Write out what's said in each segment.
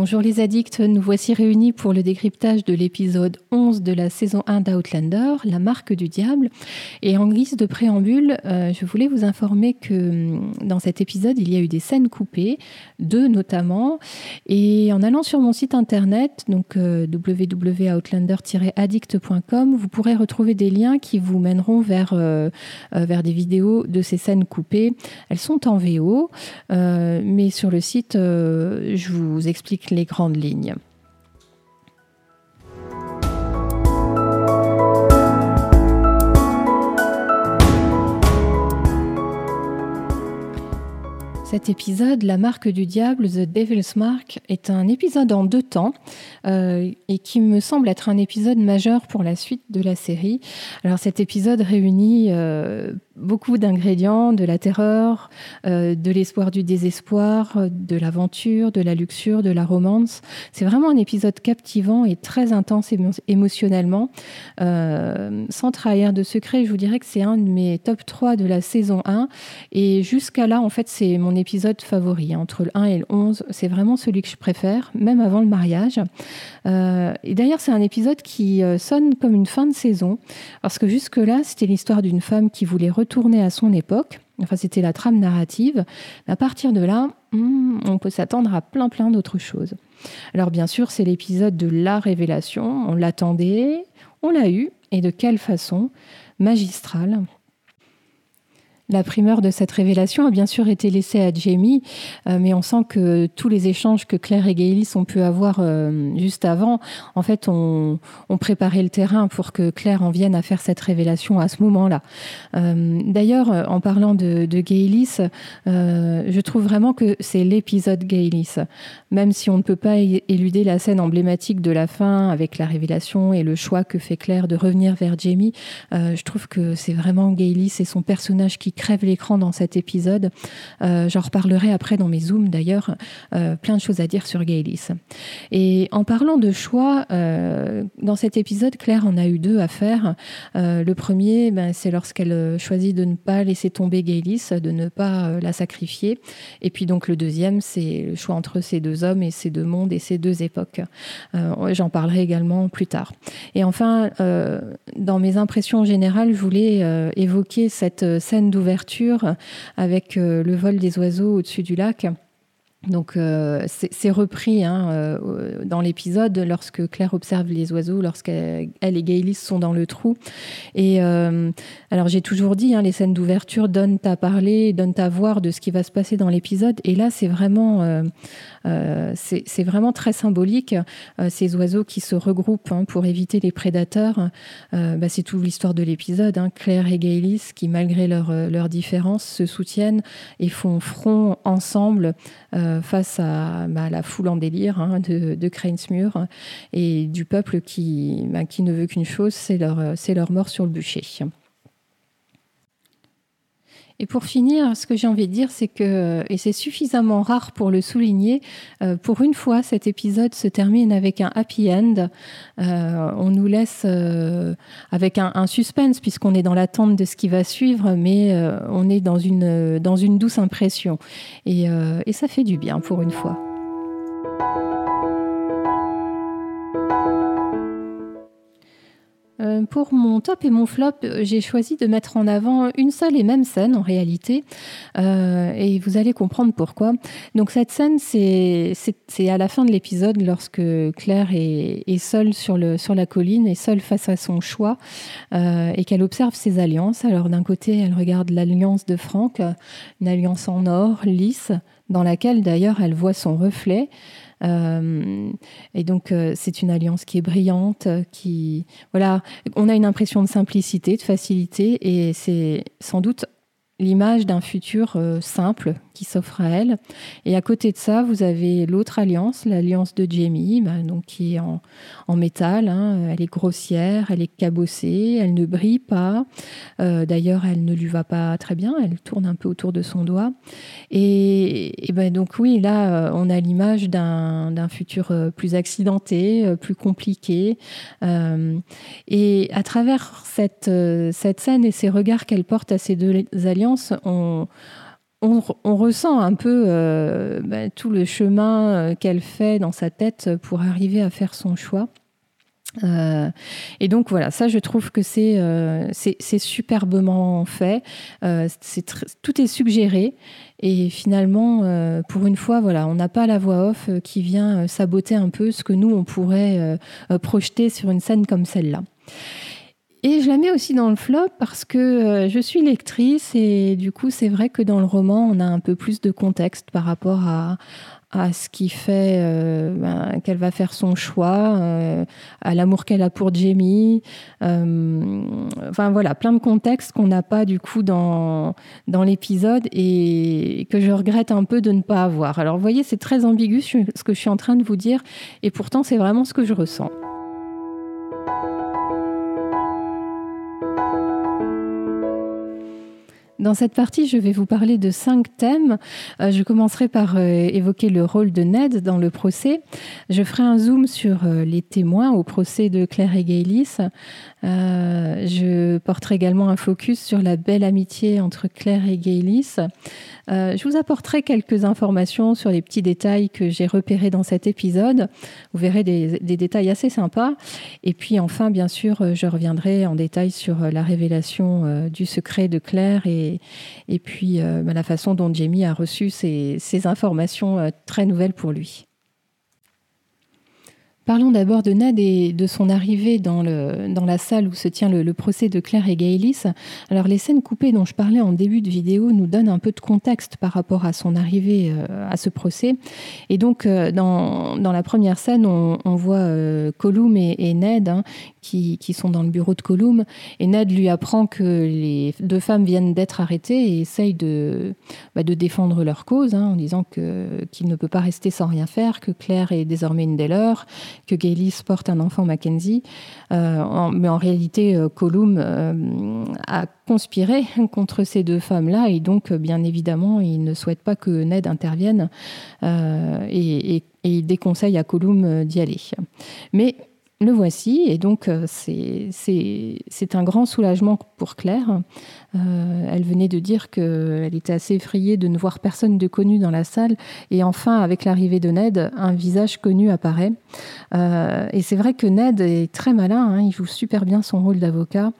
Bonjour les addicts, nous voici réunis pour le décryptage de l'épisode 11 de la saison 1 d'Outlander, La marque du diable. Et en guise de préambule, euh, je voulais vous informer que hum, dans cet épisode, il y a eu des scènes coupées, deux notamment. Et en allant sur mon site internet, donc euh, www.outlander-addict.com, vous pourrez retrouver des liens qui vous mèneront vers, euh, vers des vidéos de ces scènes coupées. Elles sont en VO, mais sur le site, je vous explique les grandes lignes. Cet épisode, La marque du diable, The Devil's Mark, est un épisode en deux temps euh, et qui me semble être un épisode majeur pour la suite de la série. Alors cet épisode réunit euh, beaucoup d'ingrédients, de la terreur, euh, de l'espoir du désespoir, de l'aventure, de la luxure, de la romance. C'est vraiment un épisode captivant et très intense émotionnellement. Euh, sans trahir de secret, je vous dirais que c'est un de mes top 3 de la saison 1. Et jusqu'à là, en fait, c'est mon épisode favori. Entre le 1 et le 11, c'est vraiment celui que je préfère, même avant le mariage. Euh, et d'ailleurs, c'est un épisode qui sonne comme une fin de saison, parce que jusque-là, c'était l'histoire d'une femme qui voulait retourner tourné à son époque. Enfin, c'était la trame narrative. À partir de là, hmm, on peut s'attendre à plein plein d'autres choses. Alors bien sûr, c'est l'épisode de la révélation. On l'attendait, on l'a eu, et de quelle façon? Magistrale. La primeur de cette révélation a bien sûr été laissée à Jamie, euh, mais on sent que tous les échanges que Claire et Gaëlis ont pu avoir euh, juste avant, en fait, ont, préparé le terrain pour que Claire en vienne à faire cette révélation à ce moment-là. Euh, d'ailleurs, en parlant de, de je trouve vraiment que c'est l'épisode Gaëlis. Même si on ne peut pas éluder la scène emblématique de la fin avec la révélation et le choix que fait Claire de revenir vers Jamie, je trouve que c'est vraiment Gaëlis et son personnage qui crève l'écran dans cet épisode. Euh, J'en reparlerai après dans mes zooms d'ailleurs. Euh, plein de choses à dire sur Gaylis. Et en parlant de choix, euh, dans cet épisode, Claire en a eu deux à faire. Le premier, ben, c'est lorsqu'elle choisit de ne pas laisser tomber Gaylis, de ne pas la sacrifier. Et puis donc le deuxième, c'est le choix entre ces deux hommes et ces deux mondes et ces deux époques. J'en parlerai également plus tard. Et enfin, dans mes impressions générales, je voulais évoquer cette scène d'ouverture avec euh, le vol des oiseaux au-dessus du lac. Donc euh, c'est repris hein, euh, dans l'épisode lorsque Claire observe les oiseaux, lorsqu'elle et Gaylis sont dans le trou. Et alors j'ai toujours dit, hein, les scènes d'ouverture donnent à parler, donnent à voir de ce qui va se passer dans l'épisode. Et là c'est vraiment euh, c'est vraiment très symbolique. Euh, ces oiseaux qui se regroupent hein, pour éviter les prédateurs, euh, bah, c'est toute l'histoire de l'épisode. Hein. Claire et Gaylis, qui malgré leurs différences, se soutiennent et font front ensemble face à bah, la foule en délire hein, de, de et du peuple qui, bah, qui ne veut qu'une chose, c'est leur, leur mort sur le bûcher. Et pour finir, ce que j'ai envie de dire, c'est que, et c'est suffisamment rare pour le souligner, euh, pour une fois, cet épisode se termine avec un happy end. Euh, on nous laisse euh, avec un, suspense, puisqu'on est dans l'attente de ce qui va suivre, mais on est dans une, dans une douce impression. Et, et ça fait du bien pour une fois. Euh, pour mon top et mon flop, euh, j'ai choisi de mettre en avant une seule et même scène en réalité, euh, et vous allez comprendre pourquoi. Donc cette scène, c'est à la fin de l'épisode lorsque Claire est, seule sur, la colline, et seule face à son choix, et qu'elle observe ses alliances. Alors d'un côté, elle regarde l'alliance de Franck, une alliance en or, lisse, dans laquelle d'ailleurs elle voit son reflet. Euh, et donc, euh, c'est une alliance qui est brillante, qui, voilà, on a une impression de simplicité, de facilité, et c'est sans doute l'image d'un futur euh, simple s'offre à elle. Et à côté de ça, vous avez l'autre alliance, l'alliance de Jamie, bah, donc qui est en, métal. Hein. Elle est grossière, elle est cabossée, elle ne brille pas. Euh, d'ailleurs, elle ne lui va pas très bien. Elle tourne un peu autour de son doigt. Et, ben donc oui, là, euh, on a l'image d'un futur plus accidenté, plus compliqué. et à travers cette, cette scène et ces regards qu'elle porte à ces deux alliances, on, on, ressent un peu bah, tout le chemin qu'elle fait dans sa tête pour arriver à faire son choix. Euh, et donc voilà, ça je trouve que c'est euh, superbement fait. Euh, tout est suggéré et finalement, pour une fois, voilà, on n'a pas la voix off qui vient saboter un peu ce que nous on pourrait projeter sur une scène comme celle-là. Et je la mets aussi dans le flop parce que je suis lectrice et du coup c'est vrai que dans le roman on a un peu plus de contexte par rapport à, à ce qui fait euh, ben, qu'elle va faire son choix, euh, à l'amour qu'elle a pour Jamie. Euh, enfin voilà, plein de contextes qu'on n'a pas du coup dans, dans l'épisode et que je regrette un peu de ne pas avoir. Alors vous voyez, c'est très ambigu ce que je suis en train de vous dire et pourtant c'est vraiment ce que je ressens. Dans cette partie, je vais vous parler de cinq thèmes. Euh, je commencerai par euh, évoquer le rôle de Ned dans le procès. Je ferai un zoom sur euh, les témoins au procès de Claire et Gaylis. je porterai également un focus sur la belle amitié entre Claire et Gaylis. je vous apporterai quelques informations sur les petits détails que j'ai repérés dans cet épisode. Vous verrez des, des, détails assez sympas. Et puis enfin, bien sûr, je reviendrai en détail sur la révélation du secret de Claire et et, puis euh, la façon dont Jamie a reçu ces, informations euh, très nouvelles pour lui. Parlons d'abord de Ned et de son arrivée dans, la salle où se tient le, procès de Claire et Gaëlis. Alors les scènes coupées dont je parlais en début de vidéo nous donnent un peu de contexte par rapport à son arrivée euh, à ce procès. Et donc dans, dans, la première scène, on, voit Colum et, Ned hein, qui, sont dans le bureau de Colum. Et Ned lui apprend que les deux femmes viennent d'être arrêtées et essaye de, bah, de défendre leur cause hein, en disant qu'il ne peut pas rester sans rien faire, que Claire est désormais une des leurs, que Gaylis porte un enfant Mackenzie. Euh, mais en réalité, euh, Colum euh, a conspiré contre ces deux femmes-là et donc, bien évidemment, il ne souhaite pas que Ned intervienne et, il déconseille à Colum d'y aller. Mais le voici, et donc euh, c'est un grand soulagement pour Claire. Euh, elle venait de dire qu'elle était assez effrayée de ne voir personne de connu dans la salle, et enfin, avec l'arrivée de Ned, un visage connu apparaît. Euh, et c'est vrai que Ned est très malin, hein, il joue super bien son rôle d'avocat,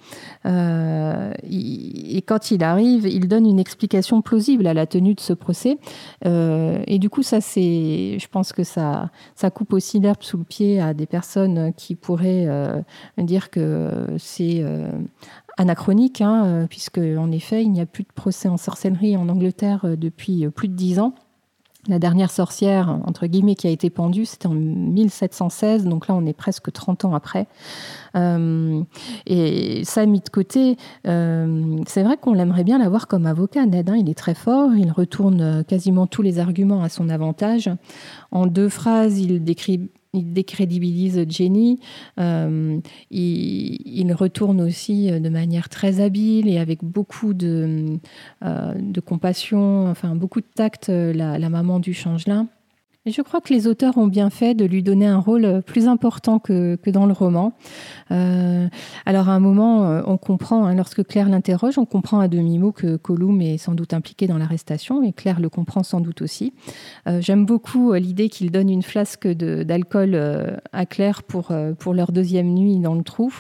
et quand il arrive, il donne une explication plausible à la tenue de ce procès, et du coup, ça c'est, je pense que ça, ça coupe aussi l'herbe sous le pied à des personnes qui qui pourrait euh, dire que c'est euh, anachronique, hein, euh, puisque en effet, il n'y a plus de procès en sorcellerie en Angleterre depuis plus de dix ans. La dernière sorcière, entre guillemets, qui a été pendue, c'était en 1716, donc là on est presque 30 ans après. et ça mis de côté, c'est vrai qu'on l'aimerait bien l'avoir comme avocat. Ned, hein, il est très fort, il retourne quasiment tous les arguments à son avantage. En deux phrases, il décrit il décrédibilise Jenny. Euh, il, retourne aussi de manière très habile et avec beaucoup de, euh, de compassion, enfin beaucoup de tact, la, la maman du changelin. Je crois que les auteurs ont bien fait de lui donner un rôle plus important que, dans le roman. Euh, alors à un moment, euh, on comprend, hein, lorsque Claire l'interroge, on comprend à demi-mot que Colum est sans doute impliqué dans l'arrestation, et Claire le comprend sans doute aussi. Euh, J'aime beaucoup euh, l'idée qu'il donne une flasque d'alcool euh, à Claire pour, pour leur deuxième nuit dans le trou.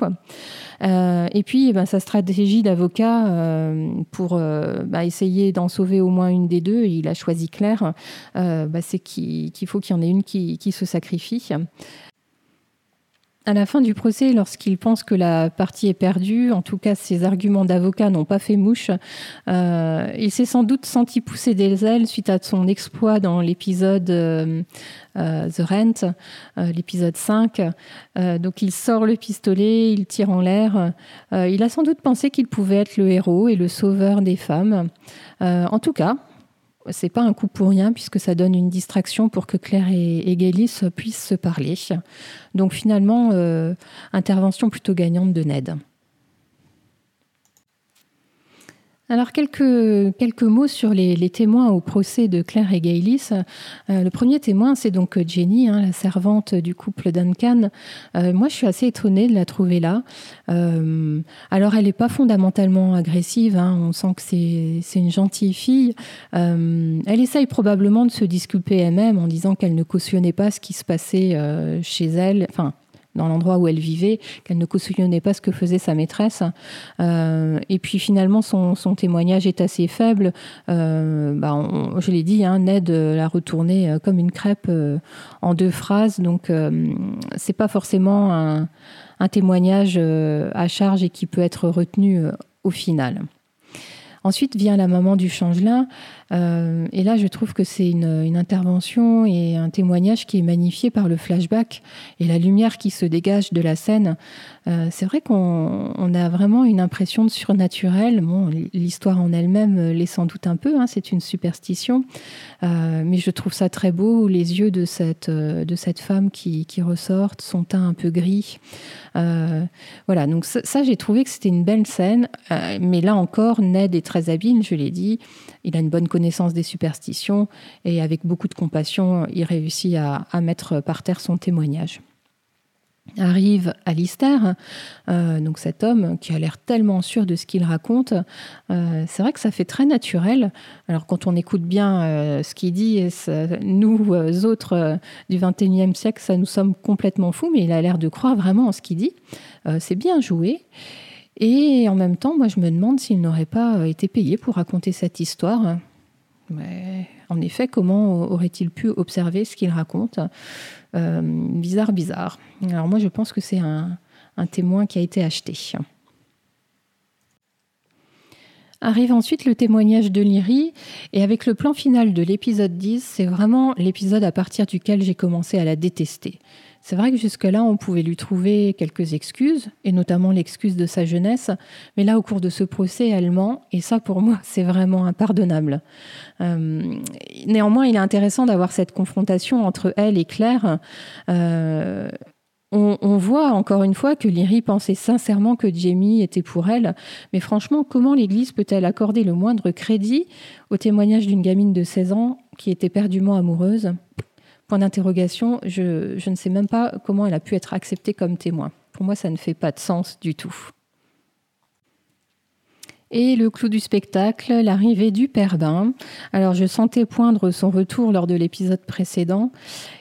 et puis, eh ben, sa stratégie d'avocat pour bah, essayer d'en sauver au moins une des deux, et il a choisi Claire, bah, c'est qu'il qu'il faut qu'il y en ait une qui, se sacrifie. À la fin du procès, lorsqu'il pense que la partie est perdue, en tout cas ses arguments d'avocat n'ont pas fait mouche, euh, il s'est sans doute senti pousser des ailes suite à son exploit dans l'épisode euh, euh, The Rent, l'épisode 5. donc il sort le pistolet, il tire en l'air. il a sans doute pensé qu'il pouvait être le héros et le sauveur des femmes. en tout cas, c'est pas un coup pour rien puisque ça donne une distraction pour que Claire et, et puissent se parler. Donc finalement, euh, intervention plutôt gagnante de Ned. Alors, quelques, quelques mots sur les, témoins au procès de Claire et Gaylis. Euh, le premier témoin, c'est donc Jenny, hein, la servante du couple Duncan. Euh, moi, je suis assez étonnée de la trouver là. Euh, alors, elle n'est pas fondamentalement agressive. Hein. on sent que c'est une gentille fille. elle essaye probablement de se disculper elle-même en disant qu'elle ne cautionnait pas ce qui se passait chez elle. Enfin, dans l'endroit où elle vivait, qu'elle ne cautionnait pas ce que faisait sa maîtresse. Euh, et puis finalement, son, témoignage est assez faible. Euh, bah, je l'ai dit, hein, Ned l'a retourné euh, comme une crêpe en deux phrases. Donc, c'est pas forcément un témoignage à charge et qui peut être retenu au final. Ensuite vient la maman du changelin. Euh, et là, je trouve que c'est une, intervention et un témoignage qui est magnifié par le flashback et la lumière qui se dégage de la scène. Euh, c'est vrai qu'on a vraiment une impression de surnaturel. L'histoire en elle-même l'est sans doute un peu, hein, c'est une superstition. Euh, mais je trouve ça très beau, les yeux de cette, femme qui, qui ressortent, son teint un peu gris. Voilà, donc ça, j'ai trouvé que c'était une belle scène. mais là encore, Ned est très habile, je l'ai dit. Il a une bonne connaissance des superstitions et avec beaucoup de compassion, il réussit à, mettre par terre son témoignage. Arrive Alistair, euh, donc cet homme qui a l'air tellement sûr de ce qu'il raconte. Euh, c'est vrai que ça fait très naturel. Alors quand on écoute bien euh, ce qu'il dit, nous autres du XXIe siècle, ça nous sommes complètement fous, mais il a l'air de croire vraiment en ce qu'il dit. c'est bien joué. Et en même temps, moi, je me demande s'il n'aurait pas euh, été payé pour raconter cette histoire. Mais en effet, comment aurait-il pu observer ce qu'il raconte? Euh, Bizarre, bizarre. Alors moi, je pense que c'est un, témoin qui a été acheté. Arrive ensuite le témoignage de Lyrie, et avec le plan final de l'épisode 10, c'est vraiment l'épisode à partir duquel j'ai commencé à la détester. C'est vrai que jusque-là, on pouvait lui trouver quelques excuses, et notamment l'excuse de sa jeunesse, mais là, au cours de ce procès, elle ment, et ça, pour moi, c'est vraiment impardonnable. Euh, néanmoins, il est intéressant d'avoir cette confrontation entre elle et Claire. Euh, on, voit encore une fois que Lyrie pensait sincèrement que Jamie était pour elle, mais franchement, comment l'Église peut-elle accorder le moindre crédit au témoignage d'une gamine de 16 ans qui était perdument amoureuse? Point d'interrogation, je, je ne sais même pas comment elle a pu être acceptée comme témoin. Pour moi, ça ne fait pas de sens du tout. Et le clou du spectacle, l'arrivée du père Bain. Alors je sentais poindre son retour lors de l'épisode précédent.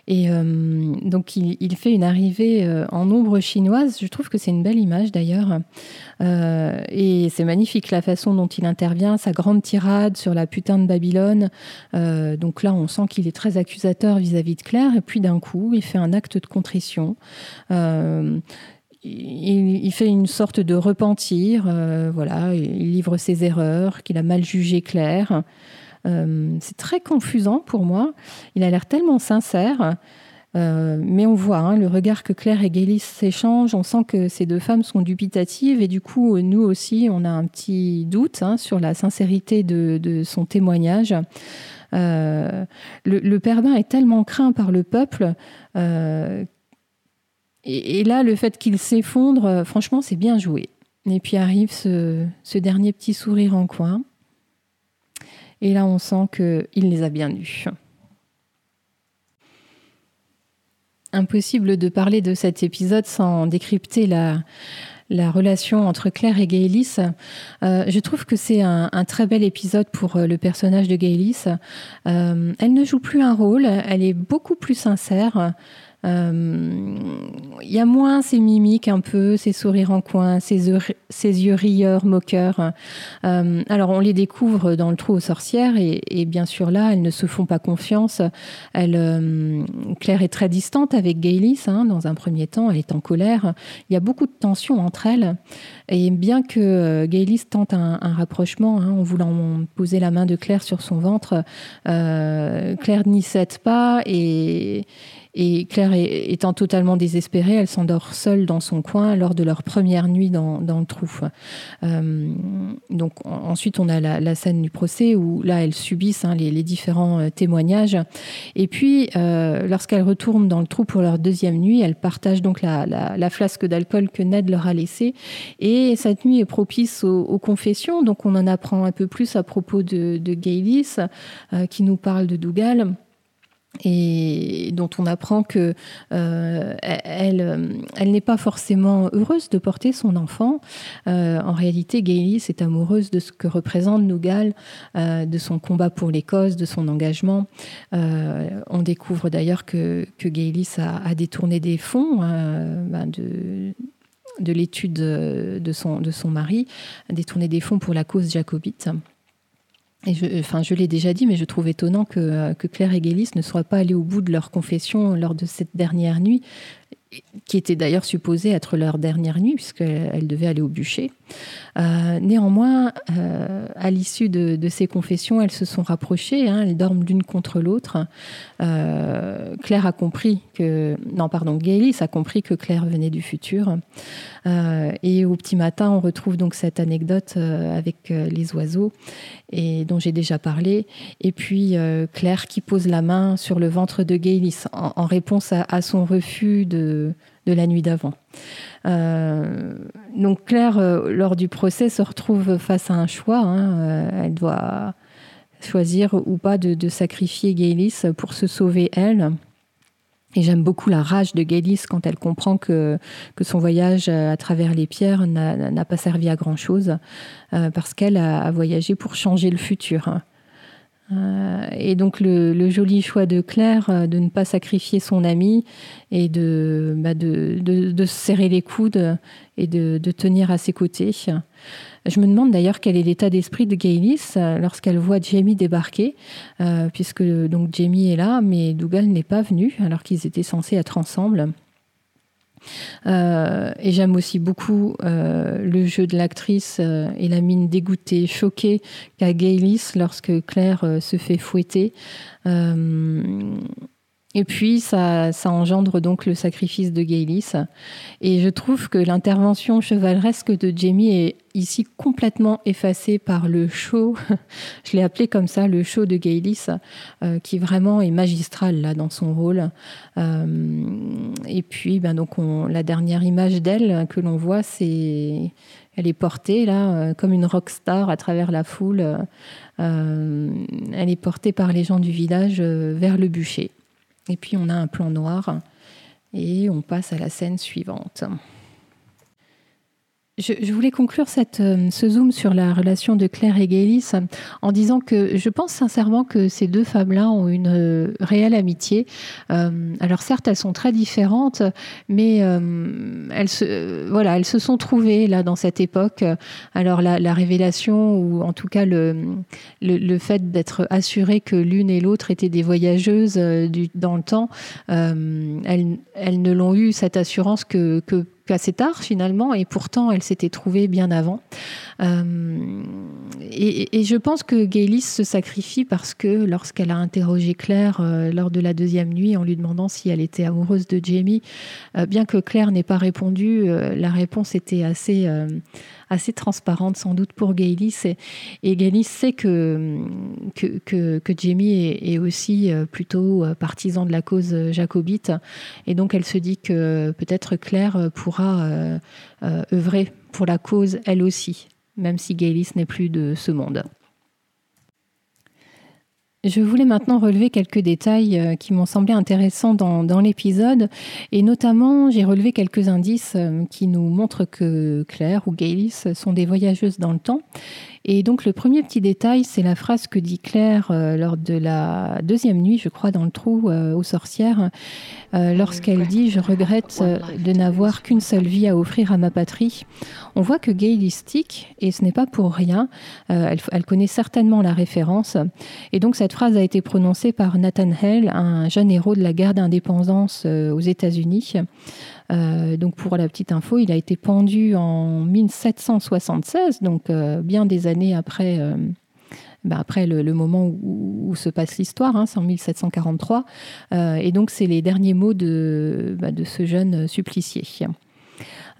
Et euh, donc il, fait une arrivée euh, en ombre chinoise. Je trouve que c'est une belle image d'ailleurs. Euh, et c'est magnifique la façon dont il intervient, sa grande tirade sur la putain de Babylone. donc là on sent qu'il est très accusateur vis-à-vis de Claire. Et puis d'un coup il fait un acte de contrition il, fait une sorte de repentir, euh, voilà, il livre ses erreurs, qu'il a mal jugé Claire. Euh, c'est très confusant pour moi. Il a l'air tellement sincère, euh, mais on voit hein, le regard que Claire et Gaylis s'échangent. On sent que ces deux femmes sont dubitatives et du coup, nous aussi, on a un petit doute hein, sur la sincérité de, son témoignage. le, père est tellement craint par le peuple et, là, le fait qu'il s'effondre, euh, franchement, c'est bien joué. Et puis arrive ce, dernier petit sourire en coin. Et là, on sent qu'il les a bien eus. Impossible de parler de cet épisode sans décrypter la, relation entre Claire et Gaëlis. Euh, je trouve que c'est un, très bel épisode pour euh, le personnage de Gaëlis. elle ne joue plus un rôle, elle est beaucoup plus sincère. Euh, il y a moins ces mimiques un peu, ces sourires en coin, ces yeux, ces rieurs, moqueurs. Euh, alors on les découvre dans le trou aux sorcières et, bien sûr là, elles ne se font pas confiance. Euh, Claire est très distante avec Gaylis hein, dans un premier temps, elle est en colère. Il y a beaucoup de tension entre elles. Et bien que Gaylis tente un, rapprochement hein, en voulant poser la main de Claire sur son ventre, Claire n'y cède pas et et Claire étant totalement désespérée, elle s'endort seule dans son coin lors de leur première nuit dans, le trou. donc ensuite, on a la, scène du procès où là, elles subissent hein, les, différents témoignages. Et puis, lorsqu'elles retournent dans le trou pour leur deuxième nuit, elles partagent donc la, flasque d'alcool que Ned leur a laissée. Et cette nuit est propice aux, confessions, donc on en apprend un peu plus à propos de, de Gaylis, qui nous parle de Dougal et dont on apprend que euh, elle, elle n'est pas forcément heureuse de porter son enfant. Euh, en réalité, Gaylis est amoureuse de ce que représente Nougal, euh, de son combat pour l'Écosse, de son engagement. on découvre d'ailleurs que, que Gaylis a, détourné des fonds ben de de l'étude de son, mari, détourné des fonds pour la cause jacobite. Je, enfin, je l'ai déjà dit, mais je trouve étonnant que, Claire et Gélis ne soient pas allés au bout de leur confession lors de cette dernière nuit, qui était d'ailleurs supposée être leur dernière nuit, puisqu'elle devait aller au bûcher. Euh, néanmoins, euh, à l'issue de, ces confessions, elles se sont rapprochées, hein, elles dorment l'une contre l'autre. Euh, Claire a compris que... Non, pardon, Gaylis a compris que Claire venait du futur. et au petit matin, on retrouve donc cette anecdote avec les oiseaux, et dont j'ai déjà parlé. Et puis Claire qui pose la main sur le ventre de Gaylis en, réponse à son refus de la nuit d'avant. Euh, donc Claire, euh, lors du procès, se retrouve face à un choix. Hein. Euh, elle doit choisir ou pas de, sacrifier Gaylis pour se sauver elle. Et j'aime beaucoup la rage de Gaylis quand elle comprend que, que son voyage à travers les pierres n'a pas servi à grand-chose, parce qu'elle a, voyagé pour changer le futur. Euh, et donc le, joli choix de Claire euh, de ne pas sacrifier son ami et de, bah serrer les coudes et de, tenir à ses côtés. Je me demande d'ailleurs quel est l'état d'esprit de Gaylis euh, lorsqu'elle voit Jamie débarquer, puisque donc Jamie est là, mais Dougal n'est pas venu alors qu'ils étaient censés être ensemble. Euh, et j'aime aussi beaucoup euh, le jeu de l'actrice euh, et la mine dégoûtée, choquée qu'a Gaylis lorsque Claire se fait fouetter. Et puis, ça, ça, engendre donc le sacrifice de Gaylis. Et je trouve que l'intervention chevaleresque de Jamie est ici complètement effacée par le show, je l'ai appelé comme ça, le show de Gaylis, euh, qui vraiment est magistral là dans son rôle. Euh, et puis, ben, donc on, la dernière image d'elle que l'on voit, c'est elle est portée là euh, comme une rock star à travers la foule. elle est portée par les gens du village vers le bûcher. Et puis on a un plan noir et on passe à la scène suivante. Je, voulais conclure cette, euh, ce zoom sur la relation de Claire et Gaylis en disant que je pense sincèrement que ces deux femmes-là ont une euh, réelle amitié. Euh, alors certes, elles sont très différentes, mais elles, se, voilà, elles se sont trouvées là dans cette époque. Alors la, révélation, ou en tout cas le, le, fait d'être assuré que l'une et l'autre étaient des voyageuses du, dans le temps, elles, elles ne l'ont eu cette assurance que, que assez tard finalement, et pourtant elle s'était trouvée bien avant. Euh, et, je pense que Gaylis se sacrifie parce que lorsqu'elle a interrogé Claire euh, lors de la deuxième nuit en lui demandant si elle était amoureuse de Jamie, euh, bien que Claire n'ait pas répondu, la réponse était assez assez transparente sans doute pour Gaylis. Et, et sait que, que, que, Jamie est, aussi euh, plutôt euh, partisan de la cause jacobite. Et donc elle se dit que peut-être Claire pourra euh, œuvrer pour la cause elle aussi, même si Gaylis n'est plus de ce monde. Je voulais maintenant relever quelques détails euh, qui m'ont semblé intéressants dans, l'épisode, et notamment j'ai relevé quelques indices euh, qui nous montrent que Claire ou Gaylis sont des voyageuses dans le temps, et donc le premier petit détail, c'est la phrase que dit Claire euh, lors de la deuxième nuit, je crois, dans le trou euh, aux sorcières, euh, lorsqu'elle dit ⁇ Je regrette de n'avoir qu'une seule vie à offrir à ma patrie ⁇ On voit que Gaylistic, et ce n'est pas pour rien, elle, elle, connaît certainement la référence, et donc cette phrase a été prononcée par Nathan Hale, un jeune héros de la guerre d'indépendance aux États-Unis. Euh, donc pour la petite info, il a été pendu en 1776, donc euh, bien des années après, euh, ben, après le, moment où, se passe l'histoire, hein, c'est en 1743. et donc, c'est les derniers mots de, ben, de ce jeune supplicié.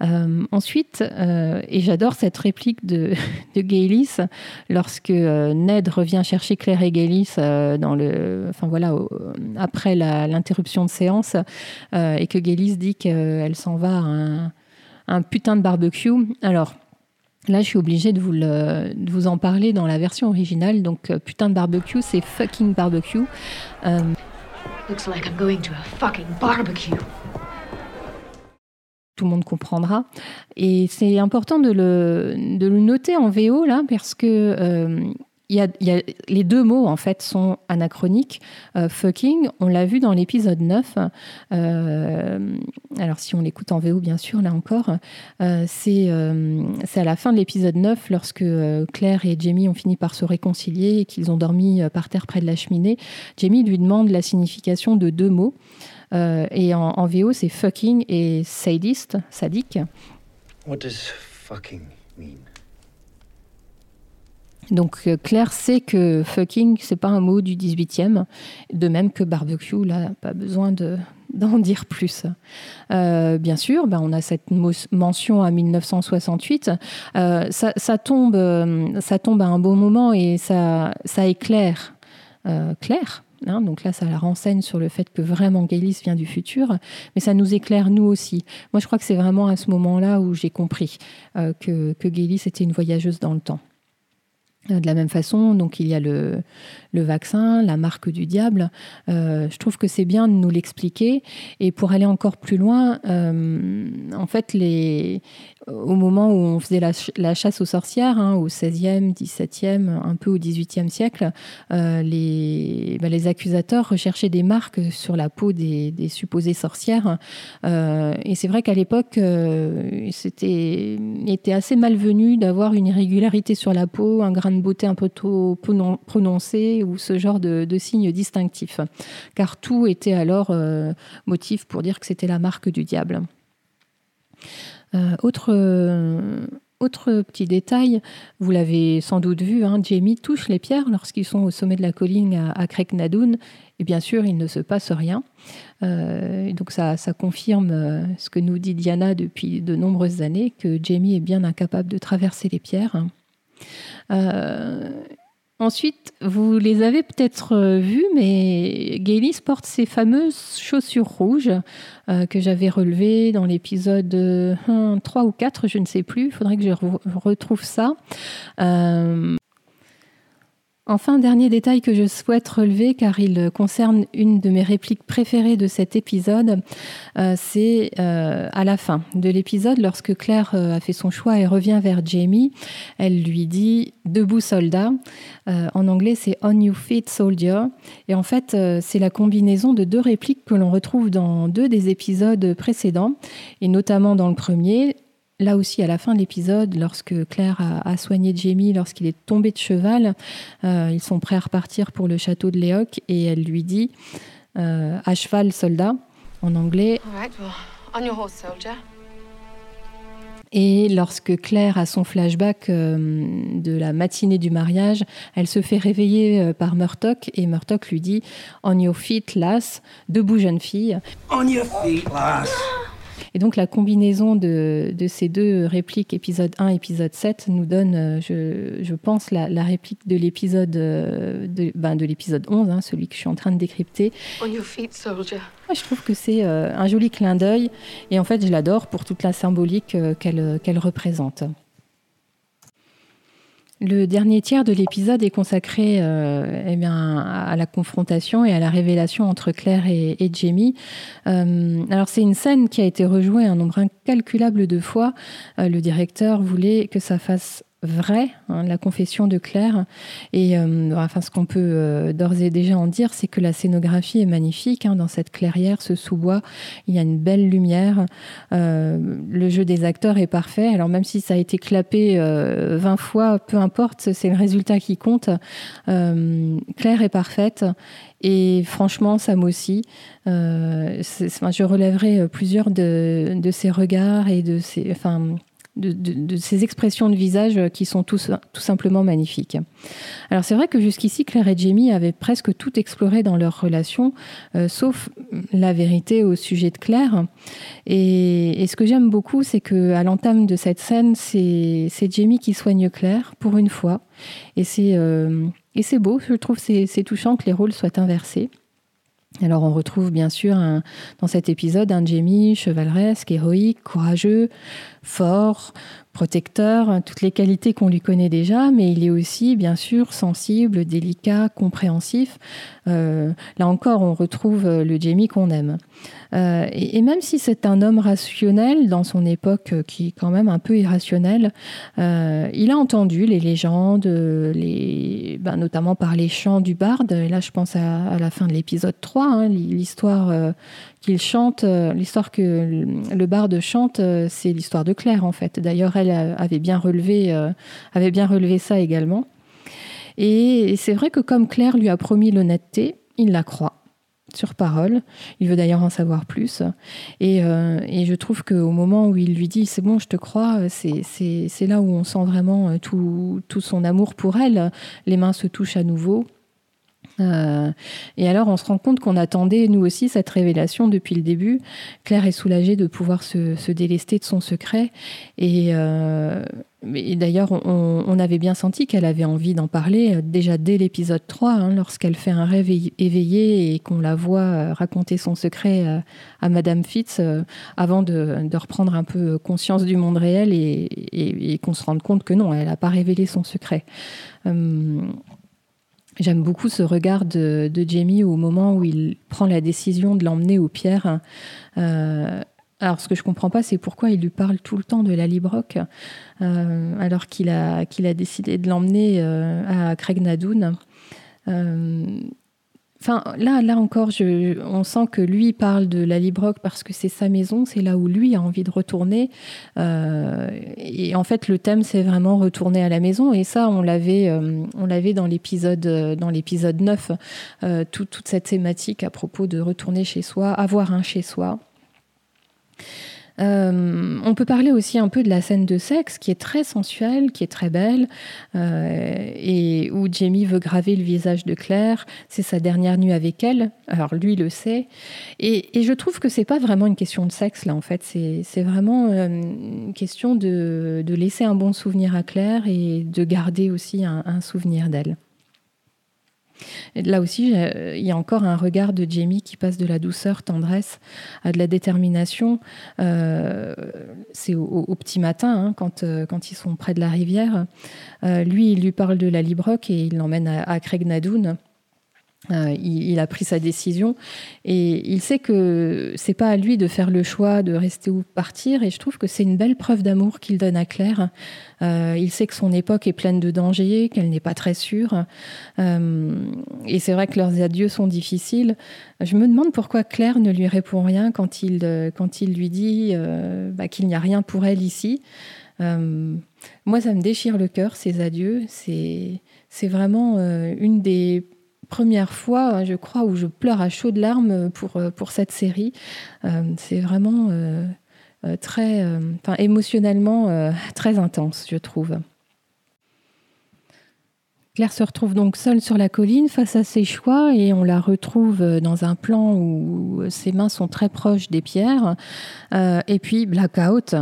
Euh, ensuite, euh, et j'adore cette réplique de, de lorsque euh, Ned revient chercher Claire et Gaylis dans le, enfin voilà, après l'interruption de séance et que Gaylis dit qu'elle s'en va à un, un, putain de barbecue. Alors. Là, je suis obligée de vous, le, de vous en parler dans la version originale. Donc, putain de barbecue, c'est fucking barbecue. Looks like I'm going to a fucking barbecue tout le monde comprendra. Et c'est important de le, de le, noter en VO, là, parce que euh, y a, les deux mots, en fait, sont anachroniques. Euh, fucking, on l'a vu dans l'épisode 9. Euh, alors, si on l'écoute en VO, bien sûr, là encore, c'est à la fin de l'épisode 9, lorsque Claire et Jamie ont fini par se réconcilier et qu'ils ont dormi par terre près de la cheminée. Jamie lui demande la signification de deux mots. Euh, et en, en VO, c'est fucking et sadiste, sadique. What does fucking mean? Donc euh, Claire sait que fucking, c'est pas un mot du 18e, de même que barbecue, là, pas besoin de, d'en dire plus. Euh, bien sûr, ben on a cette mention à 1968. Euh, ça, tombe, à un bon moment et ça, ça éclaire Claire Hein, donc là, ça la renseigne sur le fait que vraiment Gaylis vient du futur, mais ça nous éclaire nous aussi. Moi, je crois que c'est vraiment à ce moment-là où j'ai compris que, que était une voyageuse dans le temps. Euh, de la même façon, donc il y a le, vaccin, la marque du diable. Euh, je trouve que c'est bien de nous l'expliquer. Et pour aller encore plus loin, en fait, les, au moment où on faisait la, chasse aux sorcières, hein, au 16e, 17e, un peu au 18e siècle, euh, les, bah, les, accusateurs recherchaient des marques sur la peau des, supposées sorcières. Euh, et c'est vrai qu'à l'époque, euh, c'était était assez malvenu d'avoir une irrégularité sur la peau, un grain de beauté un peu trop prononcé ou ce genre de, de signes distinctifs. Car tout était alors motif pour dire que c'était la marque du diable. Euh, autre, euh, autre petit détail, vous l'avez sans doute vu, hein, Jamie touche les pierres lorsqu'ils sont au sommet de la colline à, à Nadoun, et bien sûr, il ne se passe rien. Euh, donc ça confirme ce que nous dit Diana depuis de nombreuses années, que Jamie est bien incapable de traverser les pierres. Ensuite, vous les avez peut-être euh, vus, mais Gaylis porte ces fameuses chaussures rouges euh, que j'avais relevées dans l'épisode 3 euh, ou 4, je ne sais plus. Il faudrait que je retrouve ça. Enfin, dernier détail que je souhaite relever, car il concerne une de mes répliques préférées de cet épisode, euh, c'est euh, à la fin de l'épisode, lorsque Claire euh, a fait son choix et revient vers Jamie, elle lui dit Debout soldat. en anglais, c'est On You Feet Soldier. Et en fait, c'est la combinaison de deux répliques que l'on retrouve dans deux des épisodes précédents, et notamment dans le premier, là aussi, à la fin de l'épisode, lorsque Claire a, soigné Jamie, lorsqu'il est tombé de cheval, euh, ils sont prêts à repartir pour le château de Léoc et elle lui dit euh, à cheval, soldat, en anglais. Et lorsque Claire a son flashback euh, de la matinée du mariage, elle se fait réveiller par Murtock et Murtock lui dit On your feet, lass, debout jeune fille. On your feet, lass. Et donc la combinaison de, ces deux répliques, épisode 1, épisode 7, nous donne, euh, je, pense, la, réplique de l'épisode euh, de, ben, de l'épisode 11, hein, celui que je suis en train de décrypter. On your feet, soldier. je trouve que c'est euh, un joli clin d'œil et en fait je l'adore pour toute la symbolique qu'elle représente. Le dernier tiers de l'épisode est consacré euh, eh à la confrontation et à la révélation entre Claire et, Jamie. Euh, alors c'est une scène qui a été rejouée un nombre incalculable de fois. Euh, le directeur voulait que ça fasse vrai, hein, la confession de Claire. Et euh, enfin, ce qu'on peut euh, d'ores et déjà en dire, c'est que la scénographie est magnifique. Hein, dans cette clairière, ce sous-bois, il y a une belle lumière. Euh, le jeu des acteurs est parfait. Alors même si ça a été clapé 20 fois, peu importe, c'est le résultat qui compte. Claire est parfaite. Et franchement, Sam aussi. je relèverai plusieurs de, de ses regards et de ses, enfin, de, ces expressions de visage qui sont tout, tout simplement magnifiques. Alors c'est vrai que jusqu'ici, Claire et Jamie avaient presque tout exploré dans leur relation, euh, sauf la vérité au sujet de Claire. Et, ce que j'aime beaucoup, c'est que à l'entame de cette scène, c'est Jamie qui soigne Claire pour une fois. Et c'est euh, beau, je trouve c'est touchant que les rôles soient inversés. Alors on retrouve bien sûr dans cet épisode un Jamie chevaleresque, héroïque, courageux, fort, protecteur, toutes les qualités qu'on lui connaît déjà, mais il est aussi bien sûr sensible, délicat, compréhensif. Euh, là encore, on retrouve le Jamie qu'on aime. Euh, et, même si c'est un homme rationnel dans son époque euh, qui est quand même un peu irrationnel, euh, il a entendu les légendes, les, ben, notamment par les chants du barde. Et là, je pense à, la fin de l'épisode 3, hein, l'histoire qu'il chante, l'histoire que le barde chante, c'est l'histoire de Claire en fait. D'ailleurs, elle avait bien relevé, avait bien relevé ça également. Et c'est vrai que comme Claire lui a promis l'honnêteté, il la croit sur parole. Il veut d'ailleurs en savoir plus. Et, euh, je trouve qu'au moment où il lui dit c'est bon, je te crois, c'est là où on sent vraiment euh, tout, son amour pour elle. Les mains se touchent à nouveau. Euh, et alors, on se rend compte qu'on attendait, nous aussi, cette révélation depuis le début. Claire est soulagée de pouvoir se, délester de son secret. Et, euh, d'ailleurs, on, avait bien senti qu'elle avait envie d'en parler euh, déjà dès l'épisode 3, hein, lorsqu'elle fait un rêve éveillé et qu'on la voit raconter son secret à, Madame Fitz, avant de, reprendre un peu conscience du monde réel et, qu'on se rende compte que non, elle n'a pas révélé son secret. J'aime beaucoup ce regard de, Jamie au moment où il prend la décision de l'emmener aux pierres. Euh, alors, ce que je comprends pas, c'est pourquoi il lui parle tout le temps de la Librock, euh, alors qu'il a, a décidé de l'emmener euh, à Craig Nadoun. Enfin, là, là encore, on sent que lui parle de la Librock parce que c'est sa maison, c'est là où lui a envie de retourner. Euh, et en fait, le thème, c'est vraiment retourner à la maison. Et ça, on l'avait, euh, on l'avait dans l'épisode, dans l'épisode 9, euh, toute cette thématique à propos de retourner chez soi, avoir un chez soi. Euh, on peut parler aussi un peu de la scène de sexe qui est très sensuelle, qui est très belle, euh, et où Jamie veut graver le visage de Claire. C'est sa dernière nuit avec elle. Alors lui le sait. Et, je trouve que c'est pas vraiment une question de sexe là en fait. C'est vraiment euh, une question de, laisser un bon souvenir à Claire et de garder aussi un souvenir d'elle. Là aussi, il y a encore un regard de Jamie qui passe de la douceur, tendresse à de la détermination. Euh, c'est au, petit matin, hein, quand, euh, quand ils sont près de la rivière. Euh, lui, il lui parle de la Librock et il l'emmène à, à Craig Nadoun. Euh, il, a pris sa décision et il sait que c'est pas à lui de faire le choix de rester ou partir. Et je trouve que c'est une belle preuve d'amour qu'il donne à Claire. Euh, il sait que son époque est pleine de dangers, qu'elle n'est pas très sûre. Euh, et c'est vrai que leurs adieux sont difficiles. Je me demande pourquoi Claire ne lui répond rien quand il, quand il lui dit bah, qu'il n'y a rien pour elle ici. moi, ça me déchire le cœur, ces adieux. C'est, c'est vraiment une des première fois, hein, je crois, où je pleure à chaudes larmes pour, euh, pour cette série. Euh, c'est vraiment euh, très, enfin, émotionnellement très intense, je trouve. Claire se retrouve donc seule sur la colline face à ses choix et on la retrouve dans un plan où ses mains sont très proches des pierres. et puis blackout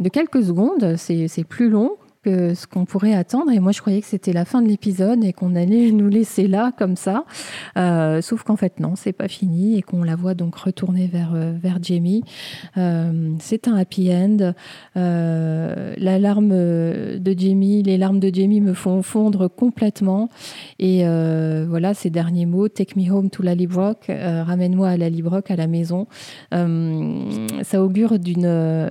de quelques secondes, c'est plus long, que ce qu'on pourrait attendre. Et moi, je croyais que c'était la fin de l'épisode et qu'on allait nous laisser là, comme ça. Euh, sauf qu'en fait, non, c'est pas fini et qu'on la voit donc retourner vers, euh, vers Jamie. Euh, c'est un happy end. la larme de Jamie, les larmes de Jamie me font fondre complètement. Et voilà, ces derniers mots, Take me home to Lallybrook, ramène-moi à Lallybrook, à la maison. ça augure d'une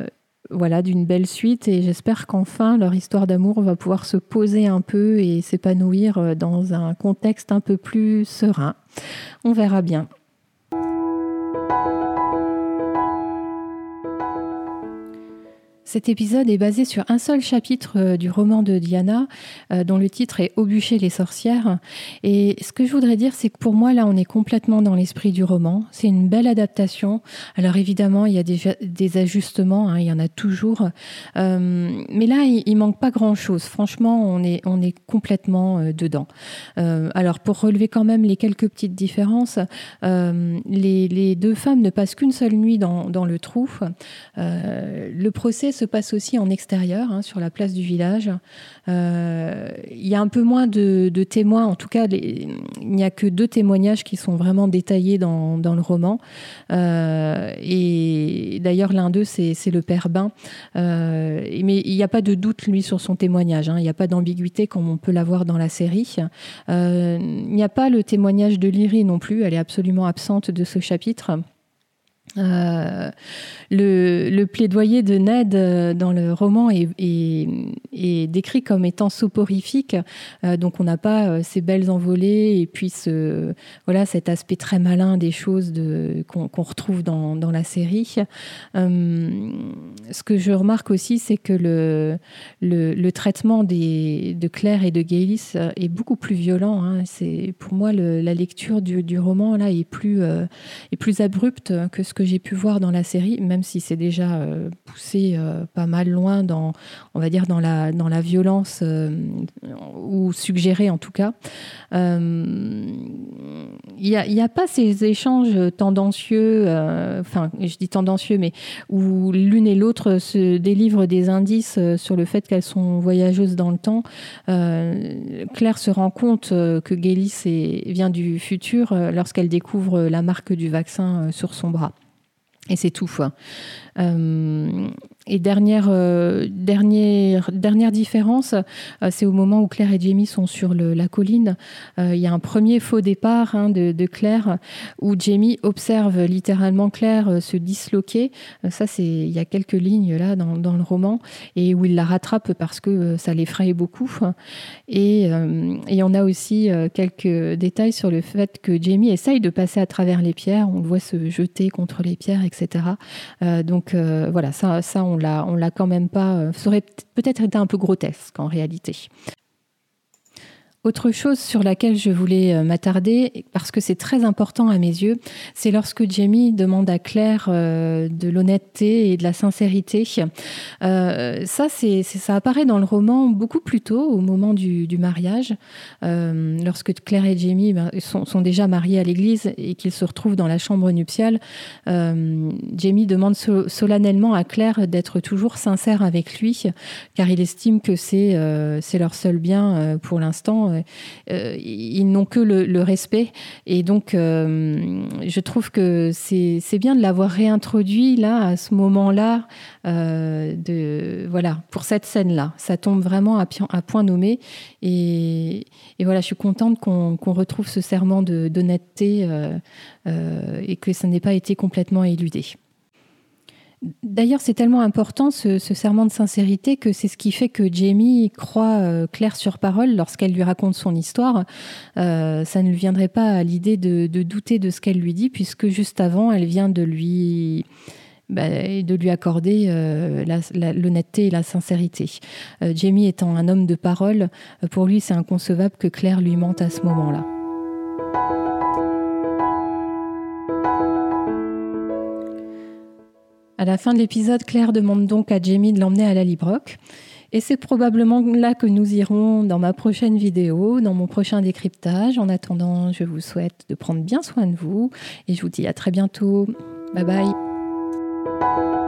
voilà, d'une belle suite et j'espère qu'enfin leur histoire d'amour va pouvoir se poser un peu et s'épanouir euh, dans un contexte un peu plus serein. On verra bien. Cet épisode est basé sur un seul chapitre euh, du roman de Diana, euh, dont le titre est Au bûcher les sorcières. Et ce que je voudrais dire, c'est que pour moi, là, on est complètement dans l'esprit du roman. C'est une belle adaptation. Alors évidemment, il y a des, des ajustements, hein, il y en a toujours. Euh, mais là, il, il, manque pas grand-chose. Franchement, on est, on est complètement dedans. Alors pour relever quand même les quelques petites différences, les, deux femmes ne passent qu'une seule nuit dans, dans le trou. le procès passe aussi en extérieur, hein, sur la place du village. Euh, il y a un peu moins de, témoins, en tout cas, il n'y a que deux témoignages qui sont vraiment détaillés dans, le roman. Euh, et d'ailleurs, l'un d'eux, c'est le père Bain. Euh, mais il n'y a pas de doute, lui, sur son témoignage. Hein. Il n'y a pas d'ambiguïté comme on peut l'avoir dans la série. il n'y a pas le témoignage de Lyrie non plus. Elle est absolument absente de ce chapitre. Euh, le, plaidoyer de Ned euh, dans le roman est, décrit comme étant soporifique, euh, donc on n'a pas ces belles envolées et puis voilà cet aspect très malin des choses qu'on retrouve dans, la série. Ce que je remarque aussi, c'est que le, traitement de Claire et de Gaylis est beaucoup plus violent. Hein. C'est pour moi la lecture du, roman là est plus abrupte que ce que j'ai pu voir dans la série, même si c'est déjà euh, poussé euh, pas mal loin dans, on va dire, dans la, dans la violence, euh, ou suggéré en tout cas. Il n'y a, a, pas ces échanges tendancieux, enfin, je dis tendancieux, mais où l'une et l'autre se délivrent des indices sur le fait qu'elles sont voyageuses dans le temps. Claire se rend compte que Gélis vient du futur lorsqu'elle découvre la marque du vaccin sur son bras. Et c'est tout. Et dernière, euh, dernière, dernière différence, euh, c'est au moment où Claire et Jamie sont sur la colline. Euh, il y a un premier faux départ hein, de, Claire où Jamie observe littéralement Claire se disloquer. Ça, c'est il y a quelques lignes là dans, le roman et où il la rattrape parce que ça l'effraie beaucoup. Et, et on a aussi quelques détails sur le fait que Jamie essaye de passer à travers les pierres. On le voit se jeter contre les pierres, etc. donc voilà, ça, ça on on l'a quand même pas. Euh, ça aurait peut-être été un peu grotesque en réalité. Autre chose sur laquelle je voulais euh, m'attarder, parce que c'est très important à mes yeux, c'est lorsque Jamie demande à Claire euh, de l'honnêteté et de la sincérité. Euh, ça, ça apparaît dans le roman beaucoup plus tôt, au moment du, mariage, lorsque Claire et Jamie ben, sont, déjà mariés à l'église et qu'ils se retrouvent dans la chambre nuptiale. Jamie demande so- solennellement à Claire d'être toujours sincère avec lui, car il estime que c'est leur seul bien pour l'instant euh, ils n'ont que le, respect. Et donc, euh, je trouve que c'est bien de l'avoir réintroduit là, à ce moment-là, euh, voilà, pour cette scène-là. Ça tombe vraiment à, point nommé. Et, voilà, je suis contente qu'on qu retrouve ce serment d'honnêteté euh, euh, et que ça n'ait pas été complètement éludé. D'ailleurs, c'est tellement important ce, serment de sincérité que c'est ce qui fait que Jamie croit euh, Claire sur parole lorsqu'elle lui raconte son histoire. Euh, ça ne lui viendrait pas à l'idée de, douter de ce qu'elle lui dit, puisque juste avant, elle vient de lui bah, accorder euh, l'honnêteté et la sincérité. Jamie étant un homme de parole, pour lui, c'est inconcevable que Claire lui mente à ce moment-là. À la fin de l'épisode, Claire demande donc à Jamie de l'emmener à la Librock. Et c'est probablement là que nous irons dans ma prochaine vidéo, dans mon prochain décryptage. En attendant, je vous souhaite de prendre bien soin de vous et je vous dis à très bientôt. Bye bye.